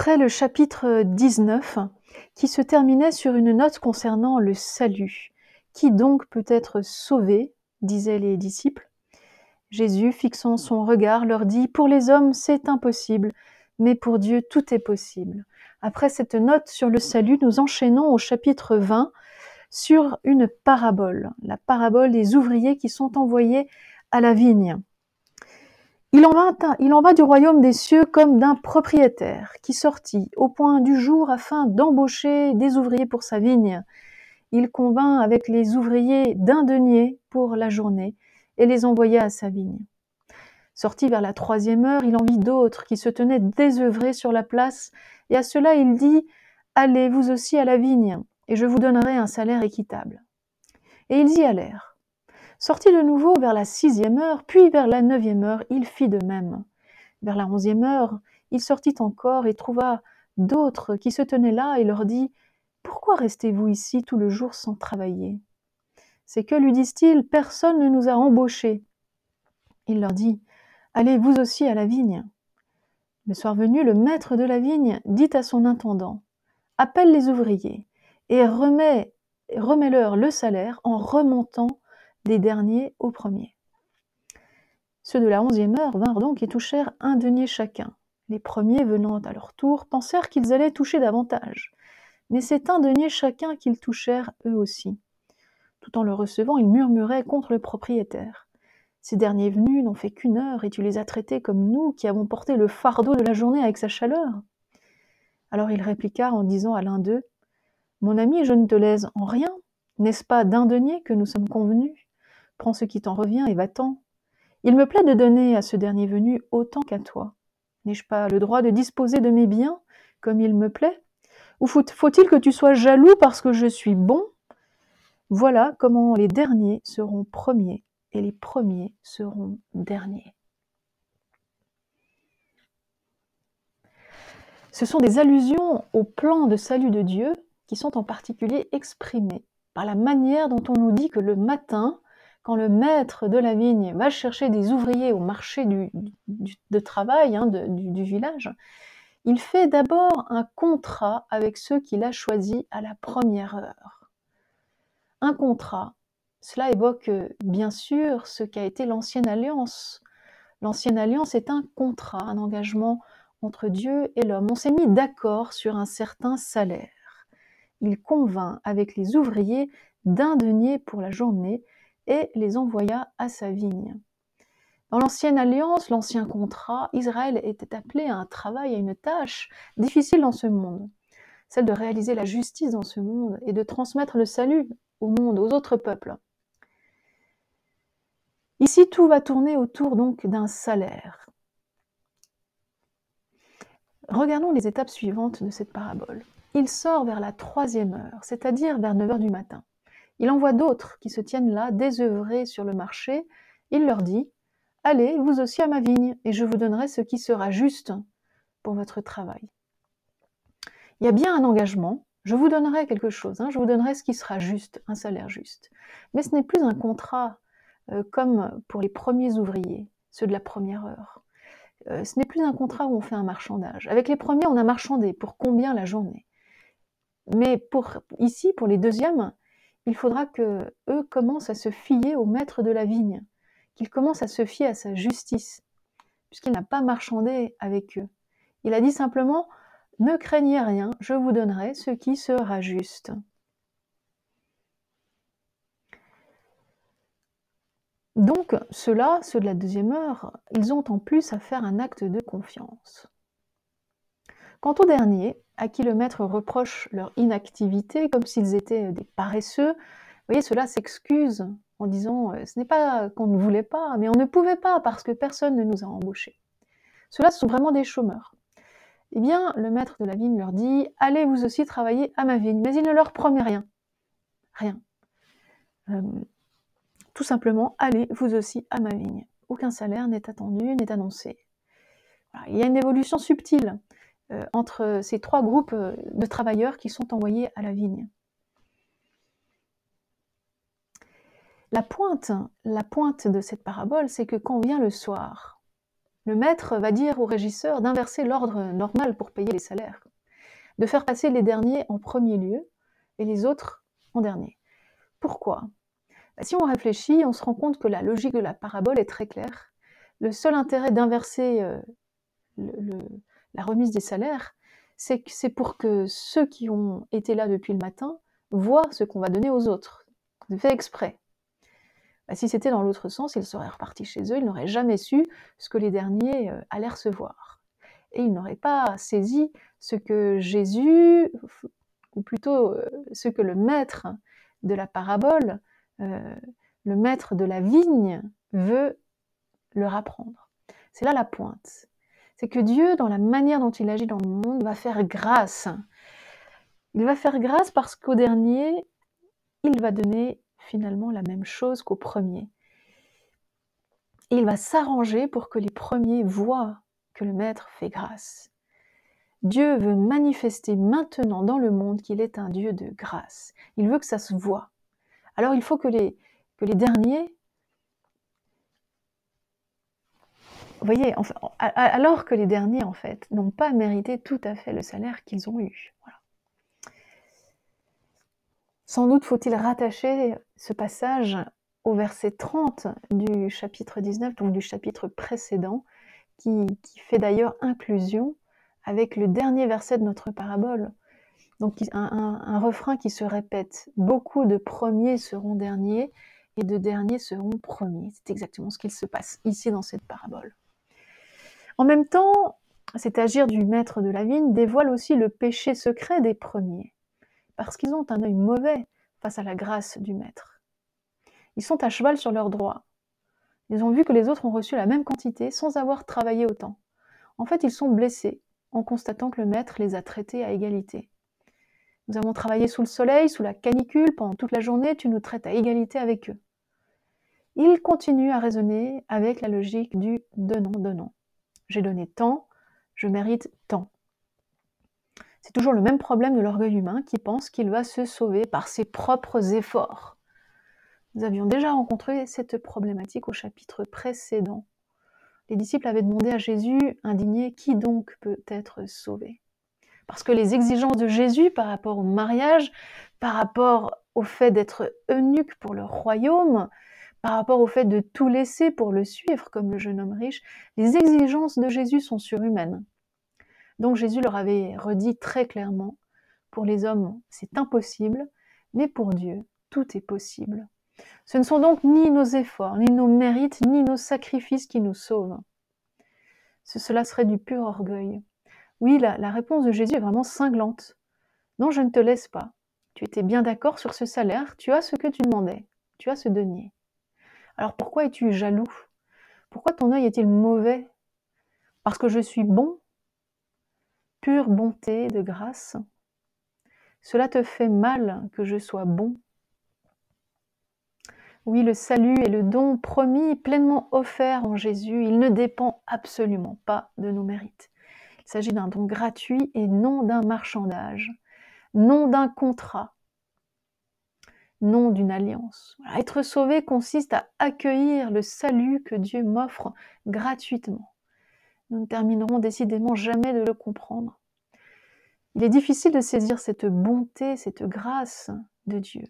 Après le chapitre 19, qui se terminait sur une note concernant le salut. Qui donc peut être sauvé disaient les disciples. Jésus, fixant son regard, leur dit Pour les hommes, c'est impossible, mais pour Dieu, tout est possible. Après cette note sur le salut, nous enchaînons au chapitre 20 sur une parabole, la parabole des ouvriers qui sont envoyés à la vigne. Il en, va, du royaume des cieux comme d'un propriétaire qui sortit au point du jour afin d'embaucher des ouvriers pour sa vigne. Il convint avec les ouvriers d'un denier pour la journée et les envoya à sa vigne. Sorti vers la troisième heure, il en vit d'autres qui se tenaient désœuvrés sur la place, et à cela il dit Allez vous aussi à la vigne, et je vous donnerai un salaire équitable. Et ils y allèrent. Sorti de nouveau vers la sixième heure, puis vers la neuvième heure, il fit de même. Vers la onzième heure, il sortit encore et trouva d'autres qui se tenaient là et leur dit Pourquoi restez-vous ici tout le jour sans travailler? C'est que, lui disent-ils, personne ne nous a embauchés. Il leur dit Allez vous aussi à la vigne. Le soir venu, le maître de la vigne dit à son intendant Appelle les ouvriers et remets, remets-leur le salaire en remontant des derniers aux premiers. Ceux de la onzième heure vinrent donc et touchèrent un denier chacun. Les premiers, venant à leur tour, pensèrent qu'ils allaient toucher davantage. Mais c'est un denier chacun qu'ils touchèrent eux aussi. Tout en le recevant, ils murmuraient contre le propriétaire. Ces derniers venus n'ont fait qu'une heure, et tu les as traités comme nous qui avons porté le fardeau de la journée avec sa chaleur. Alors il répliqua en disant à l'un d'eux Mon ami, je ne te lèse en rien. N'est-ce pas d'un denier que nous sommes convenus? Prends ce qui t'en revient et va-t'en. Il me plaît de donner à ce dernier venu autant qu'à toi. N'ai-je pas le droit de disposer de mes biens comme il me plaît? Ou faut-il que tu sois jaloux parce que je suis bon? Voilà comment les derniers seront premiers et les premiers seront derniers. Ce sont des allusions au plan de salut de Dieu qui sont en particulier exprimées par la manière dont on nous dit que le matin, quand le maître de la vigne va chercher des ouvriers au marché du, de travail hein, du, village, il fait d'abord un contrat avec ceux qu'il a choisis à la première heure. Un contrat, cela évoque bien sûr ce qu'a été l'ancienne alliance. L'ancienne alliance est un contrat, un engagement entre Dieu et l'homme. On s'est mis d'accord sur un certain salaire. Il convainc avec les ouvriers d'un denier pour la journée et les envoya à sa vigne. Dans l'ancienne alliance, l'ancien contrat, Israël était appelé à un travail, à une tâche difficile dans ce monde, celle de réaliser la justice dans ce monde et de transmettre le salut au monde, aux autres peuples. Ici, tout va tourner autour donc d'un salaire. Regardons les étapes suivantes de cette parabole. Il sort vers la troisième heure, c'est-à-dire vers 9 heures du matin. Il envoie d'autres qui se tiennent là, désœuvrés sur le marché. Il leur dit Allez, vous aussi à ma vigne, et je vous donnerai ce qui sera juste pour votre travail. Il y a bien un engagement, je vous donnerai quelque chose, hein, je vous donnerai ce qui sera juste, un salaire juste. Mais ce n'est plus un contrat euh, comme pour les premiers ouvriers, ceux de la première heure. Euh, ce n'est plus un contrat où on fait un marchandage. Avec les premiers, on a marchandé pour combien la journée? Mais pour ici, pour les deuxièmes, il faudra que eux commencent à se fier au maître de la vigne, qu'ils commencent à se fier à sa justice, puisqu'il n'a pas marchandé avec eux. Il a dit simplement Ne craignez rien, je vous donnerai ce qui sera juste. Donc, ceux-là, ceux de la deuxième heure, ils ont en plus à faire un acte de confiance. Quant aux derniers, à qui le maître reproche leur inactivité comme s'ils étaient des paresseux, vous voyez, cela s'excuse en disant euh, ce n'est pas qu'on ne voulait pas, mais on ne pouvait pas parce que personne ne nous a embauchés. Ceux-là sont vraiment des chômeurs. Eh bien, le maître de la vigne leur dit Allez vous aussi travailler à ma vigne, mais il ne leur promet rien. Rien. Euh, tout simplement, allez vous aussi à ma vigne. Aucun salaire n'est attendu, n'est annoncé. Il y a une évolution subtile. Euh, entre ces trois groupes euh, de travailleurs qui sont envoyés à la vigne. La pointe, la pointe de cette parabole, c'est que quand vient le soir, Le maître va dire au régisseur d'inverser l'ordre normal pour payer les salaires, de faire passer les derniers en premier lieu et les autres en dernier. Pourquoi? Bah, Si on réfléchit, on se rend compte que la logique de la parabole est très claire. Le seul intérêt d'inverser euh, la remise des salaires, c'est pour que ceux qui ont été là depuis le matin voient ce qu'on va donner aux autres. Fait exprès. Bah, si c'était dans l'autre sens, ils seraient repartis chez eux, ils n'auraient jamais su ce que les derniers euh, allaient recevoir. Et ils n'auraient pas saisi ce que Jésus, ou plutôt euh, ce que le maître de la parabole, euh, le maître de la vigne, veut leur apprendre. C'est là la pointe. C'est que Dieu, dans la manière dont il agit dans le monde, va faire grâce. Il va faire grâce parce qu'au dernier, il va donner finalement la même chose qu'au premier. Et il va s'arranger pour que les premiers voient que le Maître fait grâce. Dieu veut manifester maintenant dans le monde qu'il est un Dieu de grâce. Il veut que ça se voit. Alors il faut que les, que les derniers, alors que les derniers, en fait, n'ont pas mérité tout à fait le salaire qu'ils ont eu. Sans doute faut-il rattacher ce passage au verset 30 du chapitre 19, donc du chapitre précédent, qui, fait d'ailleurs inclusion avec le dernier verset de notre parabole. Donc un, refrain qui se répète. Beaucoup de premiers seront derniers et de derniers seront premiers. C'est exactement ce qu'il se passe ici dans cette parabole. En même temps, cet agir du maître de la vigne dévoile aussi le péché secret des premiers parce qu'ils ont un œil mauvais face à la grâce du Maître. Ils sont à cheval sur leurs droits. Ils ont vu que les autres ont reçu la même quantité sans avoir travaillé autant. En fait, ils sont blessés en constatant que le Maître les a traités à égalité. Nous avons travaillé sous le soleil, sous la canicule, pendant toute la journée, tu nous traites à égalité avec eux. Ils continuent à raisonner avec la logique du donnant-donnant. J'ai donné tant, je mérite tant. C'est toujours le même problème de l'orgueil humain qui pense qu'il va se sauver par ses propres efforts. Nous avions déjà rencontré cette problématique au chapitre précédent. Les disciples avaient demandé à Jésus, indigné, qui donc peut être sauvé? Parce que les exigences de Jésus par rapport au mariage, par rapport au fait d'être eunuque pour le royaume, par rapport au fait de tout laisser pour le suivre comme le jeune homme riche, les exigences de Jésus sont surhumaines. Donc Jésus leur avait redit très clairement, pour les hommes c'est impossible, mais pour Dieu tout est possible. Ce ne sont donc ni nos efforts, ni nos mérites, ni nos sacrifices qui nous sauvent. cela serait du pur orgueil. Oui, la, réponse de Jésus est vraiment cinglante. Non, je ne te laisse pas. Tu étais bien d'accord sur ce salaire, tu as ce que tu demandais, tu as ce denier. Alors pourquoi es-tu jaloux? Pourquoi ton œil est-il mauvais? Parce que je suis bon pure bonté de grâce. Cela te fait mal que je sois bon. Oui, le salut est le don promis, pleinement offert en Jésus. Il ne dépend absolument pas de nos mérites. Il s'agit d'un don gratuit et non d'un marchandage, non d'un contrat, non d'une alliance. Être sauvé consiste à accueillir le salut que Dieu m'offre gratuitement. Nous ne terminerons décidément jamais de le comprendre. Il est difficile de saisir cette bonté, cette grâce de Dieu.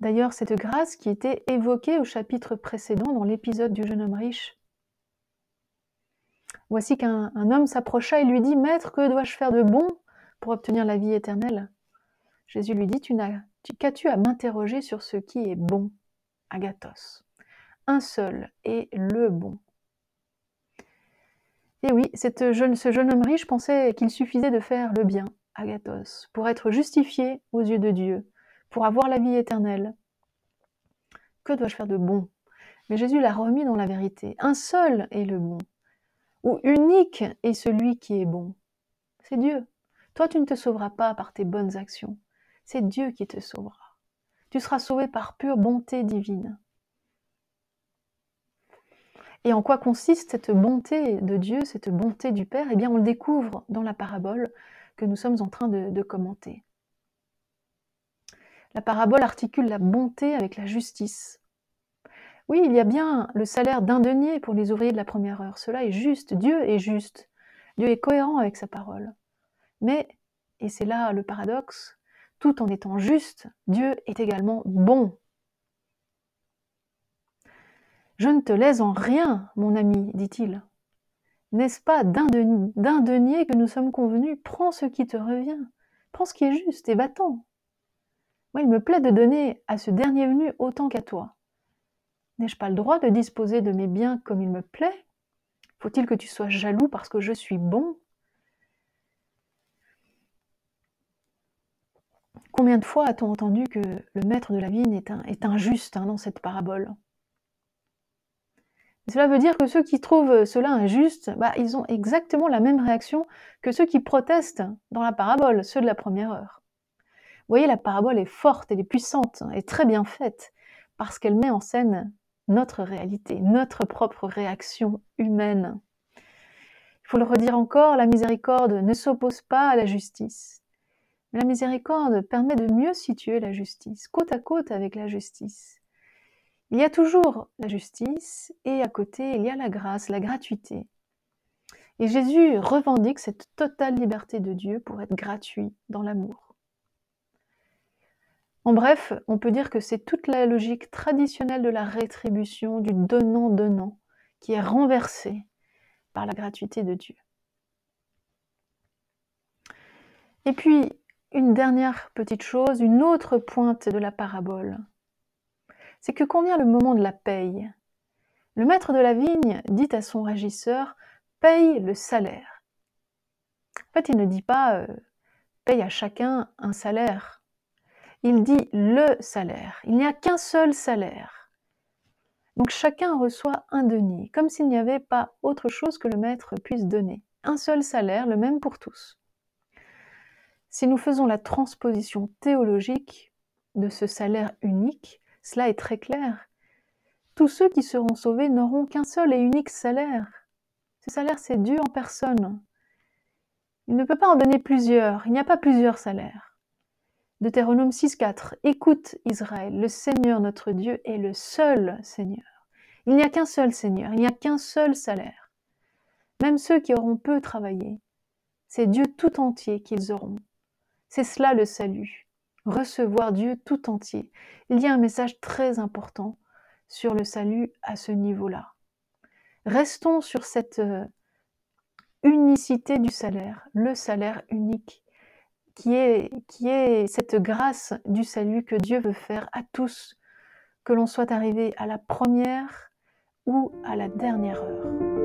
D'ailleurs, cette grâce qui était évoquée au chapitre précédent dans l'épisode du jeune homme riche. Voici qu'un homme s'approcha et lui dit Maître, que dois-je faire de bon pour obtenir la vie éternelle? Jésus lui dit Qu'as-tu à m'interroger sur ce qui est bon Agathos? Un seul est le bon. Et oui, cette jeune, ce jeune homme riche pensait qu'il suffisait de faire le bien, Agathos, pour être justifié aux yeux de Dieu, pour avoir la vie éternelle. Que dois-je faire de bon? Mais Jésus l'a remis dans la vérité. Un seul est le bon, ou unique est celui qui est bon. C'est Dieu. Toi, tu ne te sauveras pas par tes bonnes actions. C'est Dieu qui te sauvera. Tu seras sauvé par pure bonté divine. Et en quoi consiste cette bonté de Dieu, cette bonté du Père? Eh bien, on le découvre dans la parabole que nous sommes en train de, commenter. La parabole articule la bonté avec la justice. Oui, il y a bien le salaire d'un denier pour les ouvriers de la première heure. Cela est juste. Dieu est juste. Dieu est cohérent avec sa parole. Mais, et c'est là le paradoxe, tout en étant juste, Dieu est également bon. Je ne te laisse en rien, mon ami, dit-il. N'est-ce pas d'un denier que nous sommes convenus? Prends ce qui te revient. Prends ce qui est juste et va-t'en. Moi, il me plaît de donner à ce dernier venu autant qu'à toi. N'ai-je pas le droit de disposer de mes biens comme il me plaît? Faut-il que tu sois jaloux parce que je suis bon? Combien de fois a-t-on entendu que le maître de la vigne est, injuste hein, dans cette parabole? Cela veut dire que ceux qui trouvent cela injuste, bah, ils ont exactement la même réaction que ceux qui protestent dans la parabole, ceux de la première heure. Vous voyez, la parabole est forte, elle est puissante, et très bien faite, parce qu'elle met en scène notre réalité, notre propre réaction humaine. Il faut le redire encore, la miséricorde ne s'oppose pas à la justice. La miséricorde permet de mieux situer la justice, côte à côte avec la justice. Il y a toujours la justice et à côté, il y a la grâce, la gratuité. Et Jésus revendique cette totale liberté de Dieu pour être gratuit dans l'amour. En bref, on peut dire que c'est toute la logique traditionnelle de la rétribution, du donnant-donnant, qui est renversée par la gratuité de Dieu. Et puis, une dernière petite chose, une autre pointe de la parabole, c'est que quand vient le moment de la paye, le maître de la vigne dit à son régisseur paye le salaire. En fait, il ne dit pas euh, paye à chacun un salaire il dit le salaire. Il n'y a qu'un seul salaire. Donc chacun reçoit un denier, comme s'il n'y avait pas autre chose que le maître puisse donner. Un seul salaire, le même pour tous. Si nous faisons la transposition théologique de ce salaire unique, cela est très clair. Tous ceux qui seront sauvés n'auront qu'un seul et unique salaire. Ce salaire, c'est Dieu en personne. Il ne peut pas en donner plusieurs, il n'y a pas plusieurs salaires. Deutéronome 6.4. Écoute Israël, le Seigneur notre Dieu est le seul Seigneur. Il n'y a qu'un seul Seigneur, il n'y a qu'un seul salaire. Même ceux qui auront peu travaillé, c'est Dieu tout entier qu'ils auront. C'est cela le salut, recevoir Dieu tout entier. Il y a un message très important sur le salut à ce niveau-là. Restons sur cette euh, unicité du salaire, le salaire unique qui est, qui est cette grâce du salut que Dieu veut faire à tous, que l'on soit arrivé à la première ou à la dernière heure.